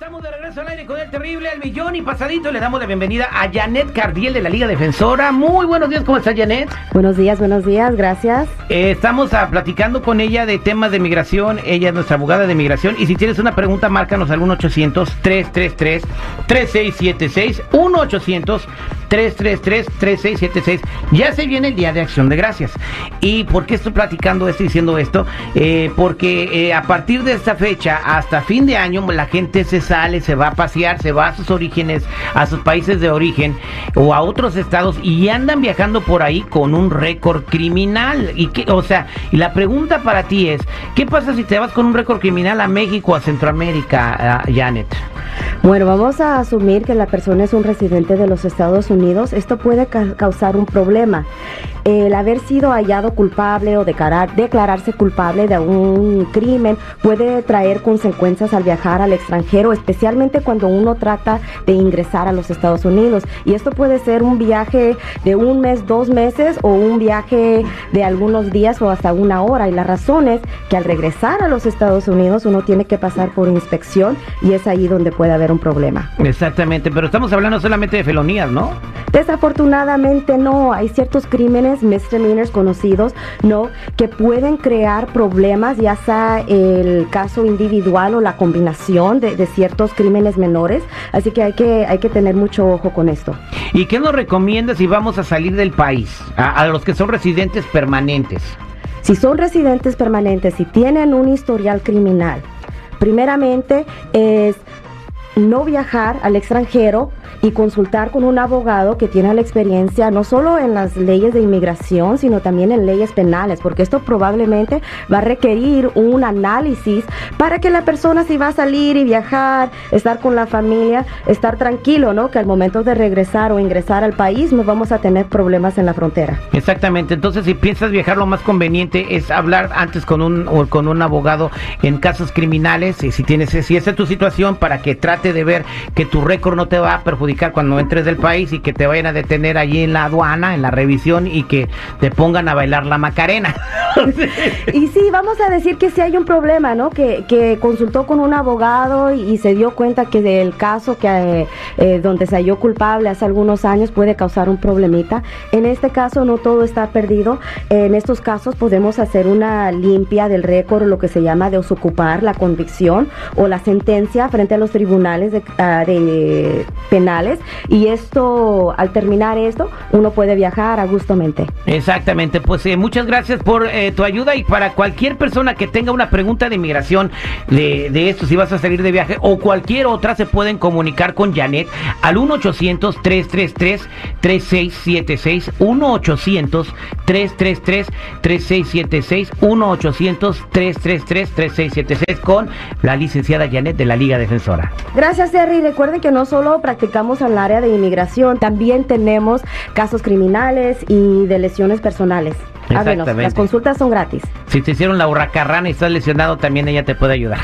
Estamos de regreso al aire con el terrible al millón y pasadito. Le damos la bienvenida a Janet Cardiel de la Liga Defensora. Muy buenos días, ¿cómo está Janet? Buenos días, buenos días, gracias. Eh, estamos ah, platicando con ella de temas de migración. Ella es nuestra abogada de migración. Y si tienes una pregunta, márcanos al 1-800-333-3676. 1-800-333-3676. Ya se viene el Día de Acción de Gracias. ¿Y por qué estoy platicando esto y diciendo esto? Eh, porque eh, a partir de esta fecha, hasta fin de año, la gente se sale, se va a pasear, se va a sus orígenes, a sus países de origen o a otros estados y andan viajando por ahí con un récord criminal. Y que, o sea, y la pregunta para ti es, ¿qué pasa si te vas con un récord criminal a México, a Centroamérica, Janet? Bueno, vamos a asumir que la persona es un residente de los Estados Unidos. Esto puede causar un problema el haber sido hallado culpable o declararse culpable de un crimen puede traer consecuencias al viajar al extranjero, especialmente cuando uno trata de ingresar a los Estados Unidos. Y esto puede ser un viaje de un mes, dos meses o un viaje de algunos días o hasta una hora. Y la razón es que al regresar a los Estados Unidos uno tiene que pasar por inspección y es ahí donde puede haber un problema. Exactamente, pero estamos hablando solamente de felonías, ¿no? Desafortunadamente no, hay ciertos crímenes, misdemeanors conocidos, ¿no? Que pueden crear problemas, ya sea el caso individual o la combinación de, ciertos crímenes menores, así que hay, que hay que tener mucho ojo con esto. ¿Y qué nos recomienda si vamos a salir del país, a, a los que son residentes permanentes? Si son residentes permanentes y tienen un historial criminal, primeramente es no viajar al extranjero y consultar con un abogado que tiene la experiencia no solo en las leyes de inmigración, sino también en leyes penales, porque esto probablemente va a requerir un análisis para que la persona si va a salir y viajar, estar con la familia, estar tranquilo, ¿no? Que al momento de regresar o ingresar al país no vamos a tener problemas en la frontera. Exactamente, entonces si piensas viajar lo más conveniente es hablar antes con un con un abogado en casos criminales, y si tienes si esa es tu situación para que trate de ver que tu récord no te va a perjudicar cuando entres del país y que te vayan a detener allí en la aduana, en la revisión y que te pongan a bailar la macarena. y sí, vamos a decir que sí hay un problema, ¿no? Que, consultó con un abogado y, se dio cuenta que del caso que eh, eh, donde se halló culpable hace algunos años puede causar un problemita. En este caso no todo está perdido. En estos casos podemos hacer una limpia del récord, lo que se llama de desocupar la convicción o la sentencia frente a los tribunales uh, de penales y esto, al terminar esto, uno puede viajar a gustamente. Exactamente, pues eh, muchas gracias por eh, tu ayuda y para cualquier persona que tenga una pregunta de inmigración de, de, esto, si vas a salir de viaje o cualquier otra, se pueden comunicar con Janet al 1-800-333-3676, 1-800-333-3676, 1-800-333-3676 con la licenciada Janet de la Liga Defensora. Gracias, Terry. Recuerden que no solo practicamos al área de inmigración, también tenemos casos criminales y de lesiones personales. Háblenos, las consultas son gratis. Si te hicieron la hurracarrana y estás lesionado, también ella te puede ayudar.